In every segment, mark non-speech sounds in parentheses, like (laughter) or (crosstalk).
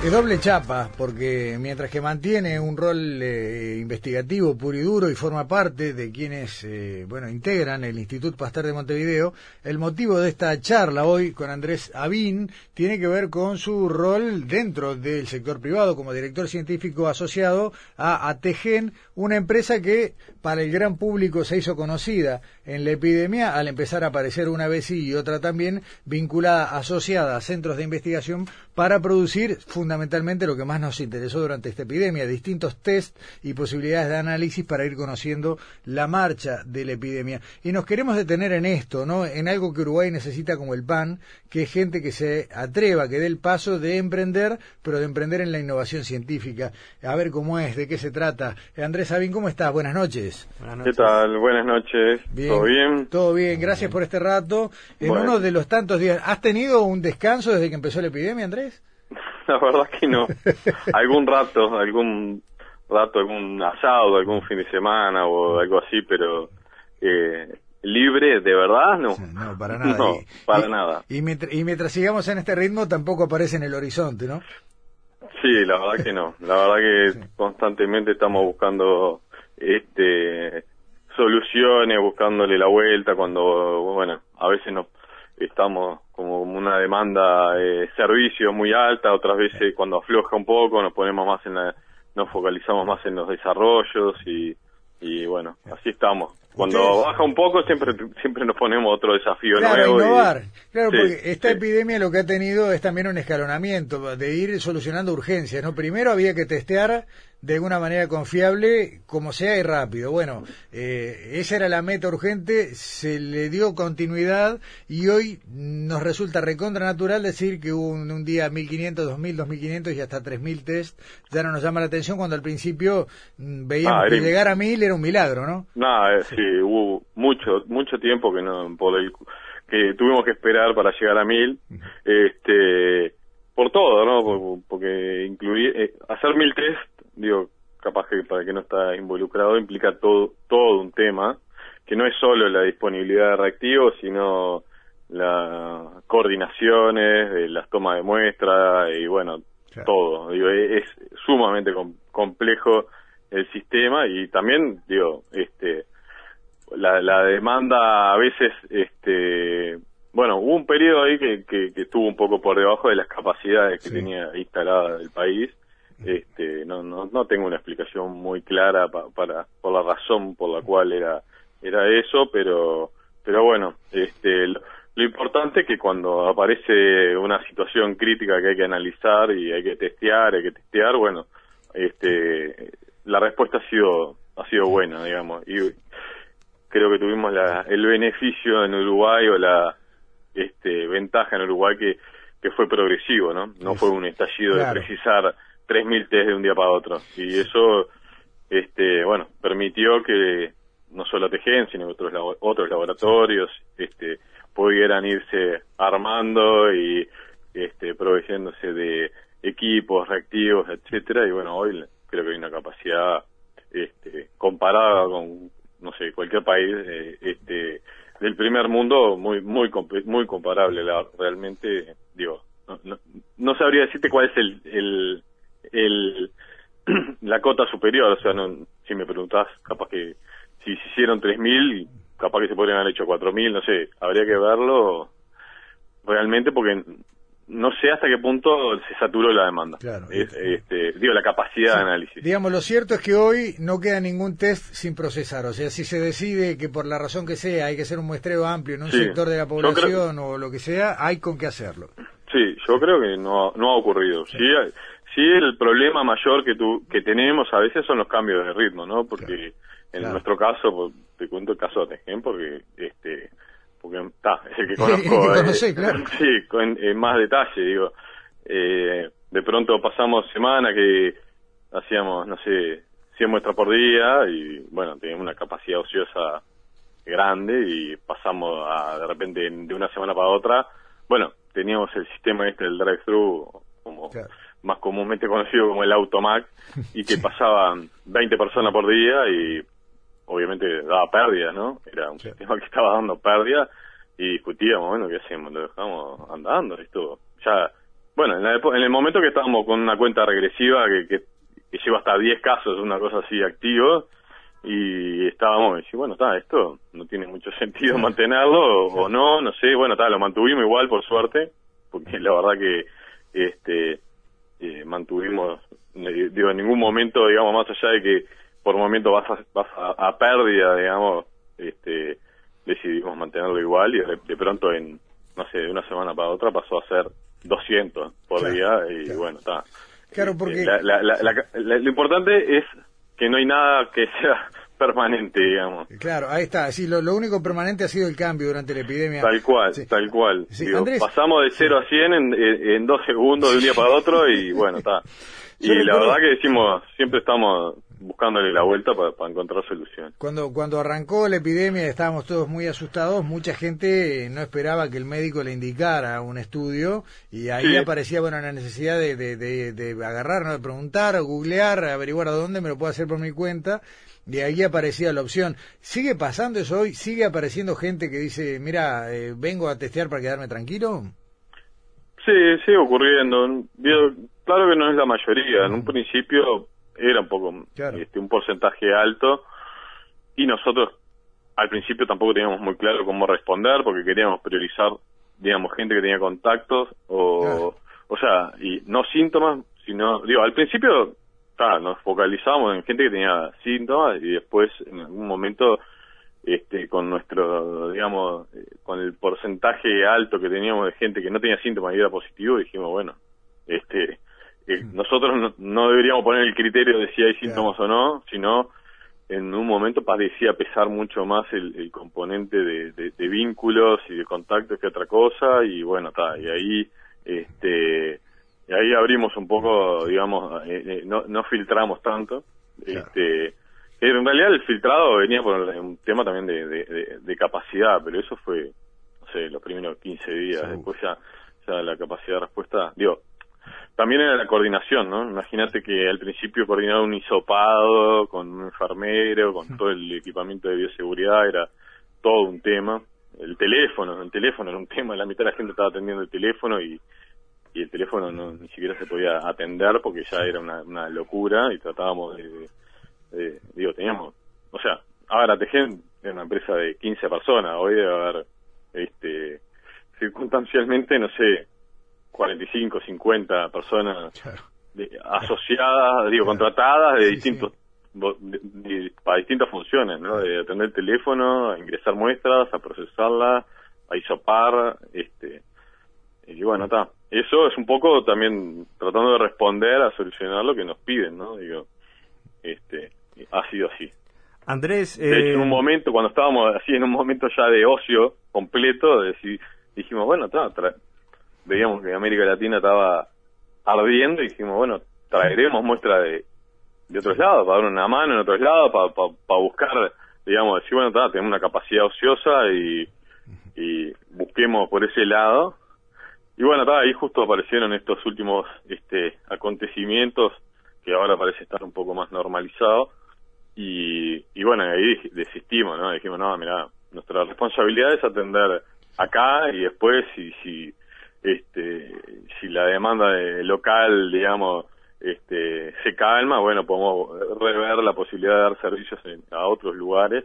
Es doble chapa, porque mientras que mantiene un rol eh, investigativo puro y duro y forma parte de quienes, eh, bueno, integran el Instituto Pasteur de Montevideo, el motivo de esta charla hoy con Andrés Avín tiene que ver con su rol dentro del sector privado como director científico asociado a ATGEN, una empresa que para el gran público se hizo conocida en la epidemia al empezar a aparecer una vez y otra también vinculada, asociada a centros de investigación para producir fundamentalmente lo que más nos interesó durante esta epidemia, distintos test y posibilidades de análisis para ir conociendo la marcha de la epidemia. Y nos queremos detener en esto, ¿no? En algo que Uruguay necesita como el PAN, que es gente que se atreva, que dé el paso de emprender, pero de emprender en la innovación científica. A ver cómo es, de qué se trata. Andrés Sabín, ¿cómo estás? Buenas noches. Buenas noches. ¿Qué tal? Buenas noches. ¿Todo bien? Todo bien, gracias por este rato. En uno de los tantos días, ¿has tenido un descanso desde que empezó la epidemia, Andrés? (laughs) La verdad que no. algún rato, algún rato, algún asado, algún fin de semana o algo así, pero eh, libre, de verdad, no. no, para nada. No, para nada. Y mientras, y mientras sigamos en este ritmo, tampoco aparece en el horizonte, ¿no? Sí, la verdad que no. La verdad que constantemente estamos buscando este soluciones, buscándole la vuelta cuando, bueno, a veces no estamos como una demanda de servicio muy alta, otras veces cuando afloja un poco nos ponemos más en la, nos focalizamos más en los desarrollos y, y bueno, así estamos. Cuando baja un poco siempre siempre nos ponemos otro desafío claro, nuevo. innovar. claro, porque esta epidemia lo que ha tenido es también un escalonamiento, de ir solucionando urgencias, ¿no? Primero había que testear de alguna manera confiable, como sea y rápido. Bueno, eh, esa era la meta urgente, se le dio continuidad y hoy nos resulta recontra natural decir que hubo un, día 1500, 2000, 2500 y hasta 3000 test. Ya no nos llama la atención cuando al principio mm, veíamos ah, que llegar a 1000 era un milagro, ¿no? No, eh, hubo mucho mucho tiempo que no por el, que tuvimos que esperar para llegar a 1000. Este por todo, ¿no? Porque incluir eh, hacer mil test digo, capaz que para que no está involucrado, implica todo, todo un tema, que no es solo la disponibilidad de reactivos, sino las coordinaciones, de las tomas de muestra y bueno, todo. Digo, es, sumamente complejo el sistema y también, digo, este, la, la demanda a veces, este, bueno, hubo un periodo ahí que, que, que, estuvo un poco por debajo de las capacidades que tenía instalada el país. Este, no, no, no tengo una explicación muy clara para, por la razón por la cual era, era eso, pero, pero bueno, este, lo, importante es que cuando aparece una situación crítica que hay que analizar y hay que testear, hay que testear, bueno, este, la respuesta ha sido, ha sido buena, digamos, y creo que tuvimos la, el beneficio en Uruguay o la, este, ventaja en Uruguay que, que fue progresivo, ¿no? No fue un estallido de precisar 3.000 test de un día para otro. Y eso, este, bueno, permitió que no solo TGN, sino otros, otros laboratorios este, pudieran irse armando y este, proveyéndose de equipos, reactivos, etcétera Y bueno, hoy creo que hay una capacidad este, comparada con, no sé, cualquier país eh, este, del primer mundo muy muy muy comparable la, realmente digo no, no, sabría decirte cuál es el, el el (clears throat) la cota superior, o sea, no, si me preguntás, capaz que si se hicieron 3.000, capaz que se podrían haber hecho 4.000, no sé, habría que verlo realmente porque no sé hasta qué punto se saturó la demanda. Claro. este, digo, la capacidad de análisis. Digamos, lo cierto es que hoy no queda ningún test sin procesar. O sea, si se decide que por la razón que sea hay que hacer un muestreo amplio en un sector de la población o lo que sea, hay con qué hacerlo. Sí, yo creo que no, no ha ocurrido. Sí, Sí, el problema mayor que, tu, que tenemos a veces son los cambios de ritmo, ¿no? Porque en nuestro caso, pues, te cuento el caso de Tejen, porque este porque está, es el que (laughs) conozco. que claro. (laughs) Sí, con, en más detalle, digo. Eh, de pronto pasamos semana que hacíamos, no sé, 100 muestras por día y bueno, teníamos una capacidad ociosa grande y pasamos a, de repente de una semana para otra, bueno, teníamos el sistema este del drive-thru como más comúnmente conocido como el Automac y que (laughs) pasaban 20 personas por día y obviamente daba pérdidas, ¿no? Era un sistema que estaba dando pérdidas y discutíamos, bueno, ¿qué hacemos? Lo dejamos andando, esto ya, bueno, en, en el momento que estábamos con una cuenta regresiva que, que, que lleva hasta 10 casos, una cosa así activo, y estábamos y bueno está esto no tiene mucho sentido mantenerlo o, no no sé bueno está lo mantuvimos igual por suerte porque la verdad que este eh, mantuvimos digo en ningún momento digamos más allá de que por momento vas a, vas a, pérdida digamos este decidimos mantenerlo igual y de, pronto en no sé de una semana para otra pasó a ser 200 por día y bueno está claro este, porque lo importante es que no hay nada que (laughs) sea permanente, digamos. Claro, ahí está. Sí, lo, único permanente ha sido el cambio durante la epidemia. Tal cual, tal cual. pasamos de 0 a 100 en, en, dos segundos de un día para otro y bueno, está. (laughs) Y la verdad que decimos, siempre estamos buscándole la vuelta para, encontrar soluciones. Cuando, cuando arrancó la epidemia estábamos todos muy asustados, mucha gente no esperaba que el médico le indicara un estudio y ahí aparecía bueno la necesidad de, de, de, de agarrar, ¿no? de preguntar, googlear, averiguar a dónde me lo puedo hacer por mi cuenta. De ahí aparecía la opción. ¿Sigue pasando eso hoy? ¿Sigue apareciendo gente que dice, mira, eh, vengo a testear para quedarme tranquilo? Sí, sigue ocurriendo. Claro que no es la mayoría. En un principio era un poco este, un porcentaje alto y nosotros al principio tampoco teníamos muy claro cómo responder porque queríamos priorizar digamos gente que tenía contactos o o sea y no síntomas sino digo al principio nos focalizábamos en gente que tenía síntomas y después en algún momento este con nuestro digamos con el porcentaje alto que teníamos de gente que no tenía síntomas y era positivo dijimos bueno este nosotros no, deberíamos poner el criterio de si hay síntomas o no, sino en un momento parecía pesar mucho más el, componente de, vínculos y de contactos que otra cosa y bueno, está, y ahí este y ahí abrimos un poco, digamos, eh, eh, no, no filtramos tanto. Este, en realidad el filtrado venía por un tema también de, de, capacidad, pero eso fue, no sé, los primeros 15 días, después ya, ya la capacidad de respuesta, digo, también era la coordinación, ¿no? Imagínate que al principio coordinar un hisopado con un enfermero, con todo el equipamiento de bioseguridad, era todo un tema. El teléfono, el teléfono era un tema, la mitad de la gente estaba atendiendo el teléfono y, y el teléfono no, ni siquiera se podía atender porque ya era una, una locura y tratábamos de, digo, teníamos, o sea, ahora Tejen era una empresa de 15 personas, hoy debe haber, este, circunstancialmente, no sé, 45, 50 personas asociadas, digo, contratadas de distintos para distintas funciones, ¿no? De atender el teléfono, a ingresar muestras, a procesarlas, a isopar, este, y bueno, está. Eso es un poco también tratando de responder a solucionar lo que nos piden, ¿no? Digo, este, ha sido así. Andrés, en un eh, momento, cuando estábamos así en un momento ya de ocio completo, dijimos, bueno, está, veíamos que América Latina estaba ardiendo y dijimos, bueno, traeremos muestra de, de otros lados, para dar una mano en otros lados, para, para, buscar, digamos, decir, bueno, tenemos una capacidad ociosa y, y busquemos por ese lado. Y bueno, ahí justo aparecieron estos últimos este, acontecimientos que ahora parece estar un poco más normalizado. Y, y bueno, ahí desistimos, ¿no? Dijimos, no, mira, nuestra responsabilidad es atender acá y después, si, si este, si la demanda local, digamos, este, se calma, bueno, podemos rever la posibilidad de dar servicios a otros lugares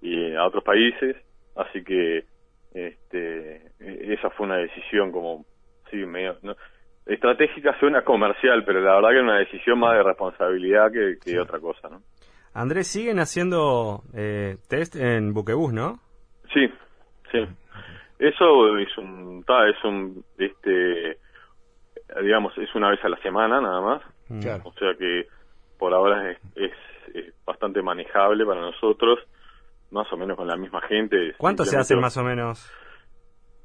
y a otros países, así que este, esa fue una decisión como, sí, medio, estratégica suena comercial, pero la verdad que es una decisión más de responsabilidad que, otra cosa, ¿no? Andrés, siguen haciendo eh, test en Buquebus, ¿no? Sí, sí. Eso es un, es un, este, digamos, es una vez a la semana nada más. Mm. O sea que por ahora es, es, bastante manejable para nosotros, más o menos con la misma gente. ¿Cuánto se hace más o menos?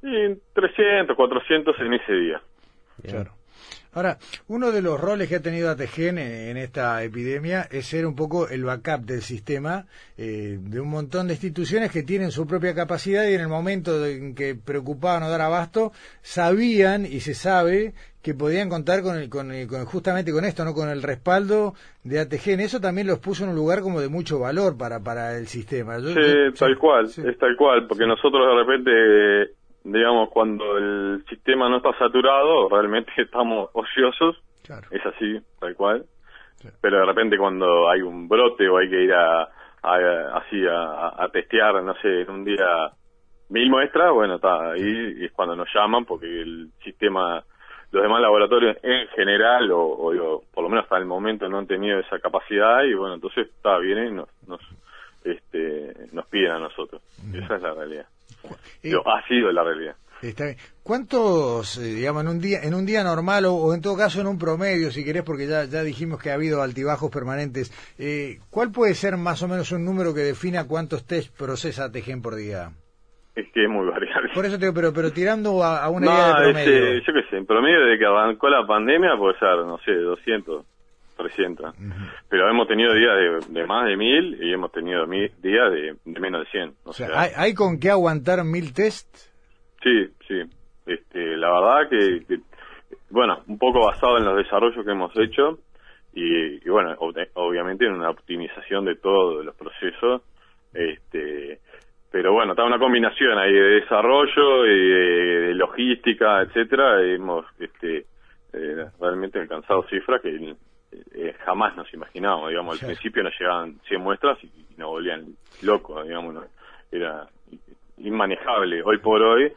Y 300, 400 en ese día. Claro. Ahora, uno de los roles que ha tenido ATGN en esta epidemia es ser un poco el backup del sistema eh, de un montón de instituciones que tienen su propia capacidad y en el momento en que preocupaban o dar abasto, sabían y se sabe que podían contar con, el, con, justamente con esto, no con el respaldo de ATGN. Eso también los puso en un lugar como de mucho valor para, para el sistema. sí, tal cual, es tal cual, porque nosotros de repente digamos, cuando el sistema no está saturado, realmente (laughs) estamos ociosos. Es así, tal cual. Pero de repente cuando hay un brote o hay que ir a, así a, testear, no sé, en un día mil muestras, bueno, está ahí es cuando nos llaman porque el sistema, los demás laboratorios en general, o, por lo menos hasta el momento no han tenido esa capacidad y bueno, entonces está bien y nos, nos, este, nos piden a nosotros. Esa es la realidad ha sido la realidad. Está bien. ¿Cuántos, eh, digamos, en un día, en un día normal o, en todo caso en un promedio, si querés, porque ya, ya dijimos que ha habido altibajos permanentes, eh, ¿cuál puede ser más o menos un número que defina cuántos test procesa Tejen por día? Es que es muy variable. Por eso te digo, pero, pero tirando a, una idea de promedio. yo qué sé, en promedio desde que arrancó la pandemia puede ser, no sé, 200. 300. Pero hemos tenido días de, más de 1000 y hemos tenido días de, menos de 100. O, sea, ¿hay, con qué aguantar 1000 test? Sí, sí. Este, la verdad que, bueno, un poco basado en los desarrollos que hemos hecho y, bueno, obviamente en una optimización de todos los procesos. Este, pero bueno, está una combinación ahí de desarrollo y de, logística, etcétera. Hemos este, eh, realmente alcanzado cifras que eh, jamás nos imaginábamos, digamos, al principio nos llegaban 100 muestras y, nos volvían locos, digamos, era inmanejable. Hoy por hoy,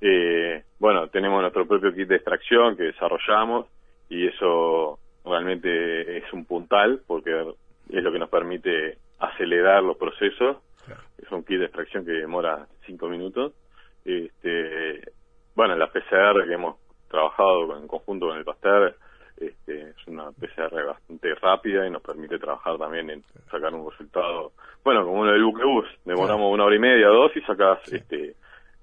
eh, bueno, tenemos nuestro propio kit de extracción que desarrollamos y eso realmente es un puntal porque es lo que nos permite acelerar los procesos. Es un kit de extracción que demora 5 minutos. Este, bueno, la PCR que hemos trabajado en conjunto con el Pasteur este, es una PCR bastante rápida y nos permite trabajar también en sacar un resultado, bueno, como uno del buquebus, demoramos una hora y media, dos y sacas este,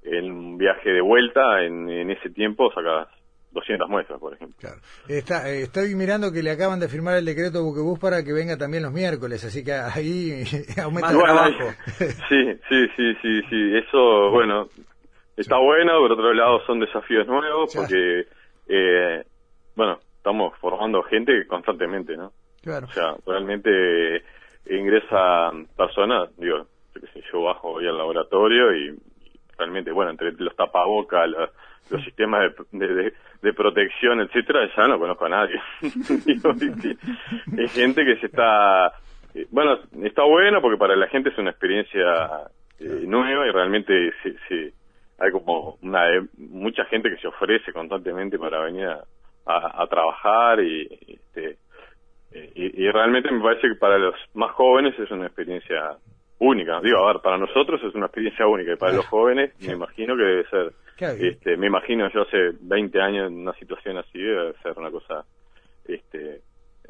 en un viaje de vuelta, en, ese tiempo sacas 200 muestras, por ejemplo. Claro. Está, eh, estoy mirando que le acaban de firmar el decreto Buquebus para que venga también los miércoles, así que ahí (laughs) aumenta el trabajo. sí, sí, sí, sí, sí. Eso, bueno, está bueno, por otro lado son desafíos nuevos, porque, eh, bueno, estamos formando gente constantemente, ¿no? Claro. O sea, realmente ingresan personas, digo, yo, sé, yo bajo hoy al laboratorio y, realmente, bueno, entre los tapabocas, los, sistemas de, de, protección, etcétera, ya no conozco a nadie. (laughs) es gente que se está, eh, bueno, está bueno porque para la gente es una experiencia eh, nueva y realmente se, se, hay como una mucha gente que se ofrece constantemente para venir a, a, trabajar y, este, y, realmente me parece que para los más jóvenes es una experiencia única. Digo, a ver, para nosotros es una experiencia única y para los jóvenes me imagino que debe ser, este, me imagino yo hace 20 años en una situación así debe ser una cosa, este,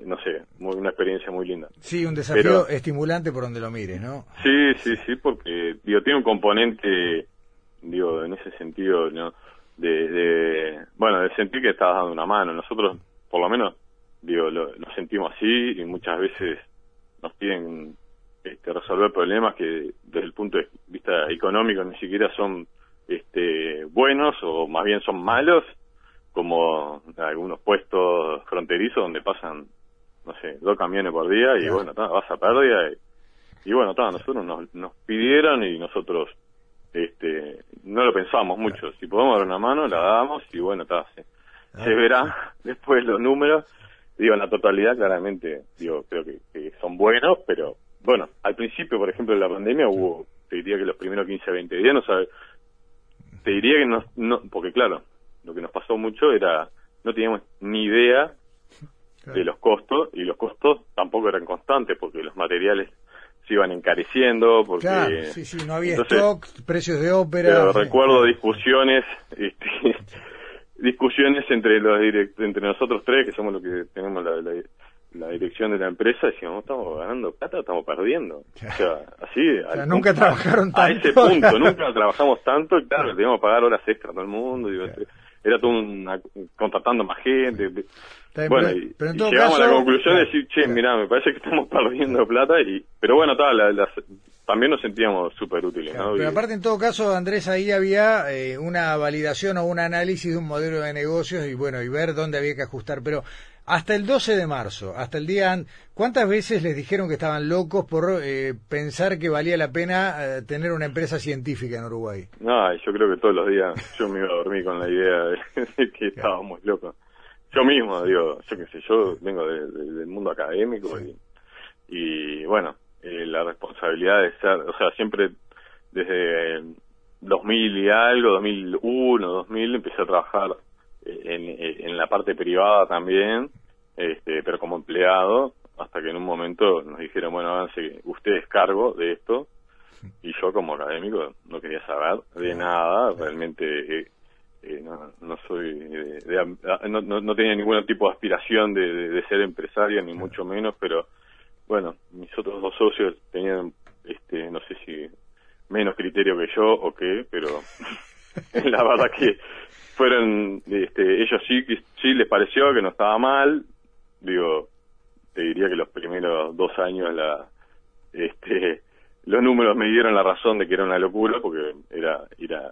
no sé, muy, una experiencia muy linda. Sí, un desafío estimulante por donde lo mires, ¿no? Sí, sí, sí, porque, digo, tiene un componente, digo, en ese sentido, ¿no? De, bueno, de sentir que estás dando una mano. Nosotros, por lo menos, digo, lo, sentimos así y muchas veces nos piden este, resolver problemas que desde el punto de vista económico ni siquiera son este, buenos o más bien son malos, como algunos puestos fronterizos donde pasan, no sé, dos camiones por día y bueno, vas a pérdida y, bueno, nosotros nos, nos pidieron y nosotros este, no lo pensamos mucho. Si podemos dar una mano, la damos y bueno, está, se, ah, verá (laughs) después los números. Digo, en la totalidad, claramente, digo, creo que, son buenos, pero bueno, al principio, por ejemplo, de la pandemia hubo, te diría que los primeros 15, 20 días, no sabe, te diría que no, no, porque claro, lo que nos pasó mucho era, no teníamos ni idea de los costos y los costos tampoco eran constantes porque los materiales se iban encareciendo porque claro, sí, sí, no había stock, precios de ópera. Pero recuerdo discusiones, (laughs) este, discusiones entre los entre nosotros tres que somos los que tenemos la, la dirección de la empresa decíamos, estamos ganando plata o estamos perdiendo. O sea, así... O sea, nunca trabajaron tanto. A ese punto, (laughs) nunca trabajamos tanto y claro, teníamos que pagar horas extra a todo el mundo. Digo, Era todo una, contratando más gente. bueno, y, llegamos a la conclusión de decir, che, mirá, me parece que estamos (laughs) perdiendo plata, y pero bueno, tal, también nos sentíamos súper útiles. Pero aparte, en todo caso, Andrés, ahí había eh, una validación o un análisis de un modelo de negocios y bueno, y ver dónde había que ajustar. Pero hasta el 12 de marzo, hasta el día... ¿Cuántas veces les dijeron que estaban locos por eh, pensar que valía la pena eh, tener una empresa científica en Uruguay? No, yo creo que todos los días yo me iba a dormir con la idea de, (laughs) que estábamos locos. Yo mismo, digo, yo qué sé, yo vengo del mundo académico y, bueno, eh, la responsabilidad de ser, o sea, siempre desde 2000 y algo, 2001, 2000, empecé a trabajar en, la parte privada también, este, pero como empleado, hasta que en un momento nos dijeron, bueno, avance, usted es cargo de esto, y yo como académico no quería saber de nada, realmente eh, eh, no, no soy, de, no, no, tenía ningún tipo de aspiración de, ser empresario, ni mucho menos, pero bueno, mis otros dos socios tenían, este, no sé si menos criterio que yo o qué, pero (laughs) la verdad que fueron, este, ellos sí, sí les pareció que no estaba mal, digo, te diría que los primeros dos años la, este, (laughs) los números me dieron la razón de que era una locura porque era ir a,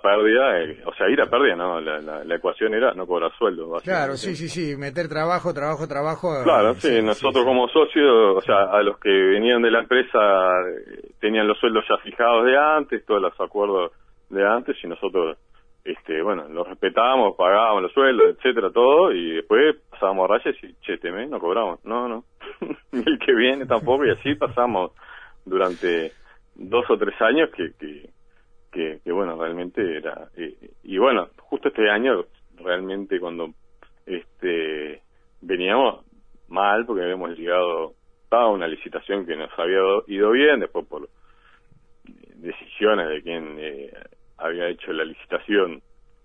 pérdida, eh, o sea, ir a pérdida, no, la, ecuación era no cobrar sueldo. Claro, sí, sí, sí, meter trabajo, trabajo, trabajo. Claro, sí, nosotros como socios, o sea, a los que venían de la empresa eh, tenían los sueldos ya fijados de antes, todos los acuerdos de antes y nosotros este, bueno, lo respetábamos, pagábamos los sueldos, etcétera, todo, y después pasábamos rayas y, che, teme, no cobramos. No, no, (laughs) ni el que viene tampoco, y así pasamos durante dos o tres años que, que, que, bueno, realmente era, y bueno, justo este año, realmente cuando, este, veníamos mal, porque habíamos llegado a una licitación que nos había ido bien, después por decisiones de quien eh, había hecho la licitación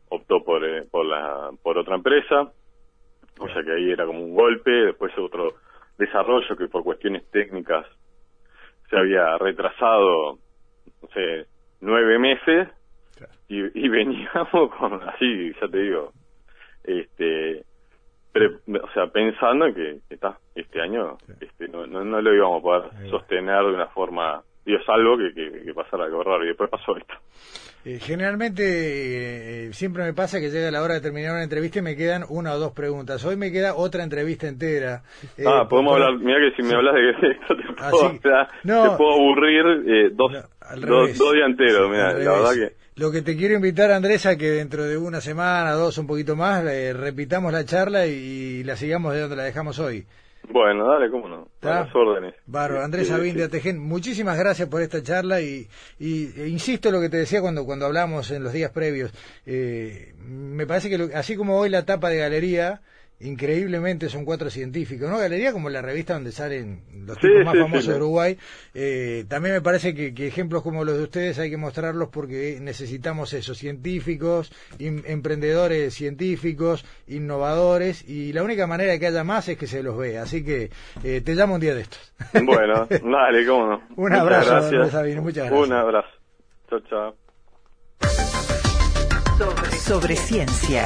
optó por, eh, por, la, por otra empresa, o sea que ahí era como un golpe, después otro desarrollo que por cuestiones técnicas se había retrasado, no sé, nueve meses y, y veníamos (laughs) con, así, ya te digo, este, o sea, pensando en que, está, este año este, no, no, no, lo íbamos a poder sostener de una forma, digo, salvo que, que, que pasara algo raro y después pasó esto. Eh, generalmente eh, siempre me pasa que llega la hora de terminar una entrevista y me quedan una o dos preguntas. Hoy me queda otra entrevista entera. Eh, ah, podemos hablar. Mira que si me hablas de (laughs) esto te ah, puedo, te puedo aburrir dos, dos, días enteros. Mira, la verdad que. Lo que te quiero invitar, Andrés, a que dentro de una semana, dos, un poquito más, repitamos la charla y la sigamos de donde la dejamos hoy. Bueno, dale, cómo no. Las órdenes. Bárbaro. Andrés Sabín de muchísimas gracias por esta charla y, y e insisto en lo que te decía cuando, cuando hablamos en los días previos. Eh, me parece que así como hoy la tapa de galería increíblemente son cuatro científicos, ¿no? Galería como la revista donde salen los tipos más famosos de Uruguay. Eh, también me parece que, ejemplos como los de ustedes hay que mostrarlos porque necesitamos eso, científicos, emprendedores científicos, innovadores, y la única manera de que haya más es que se los vea. Así que eh, te llamo un día de estos. Bueno, (laughs) dale, cómo no. un abrazo, muchas gracias. Un abrazo. Chao, chao. sobre ciencia.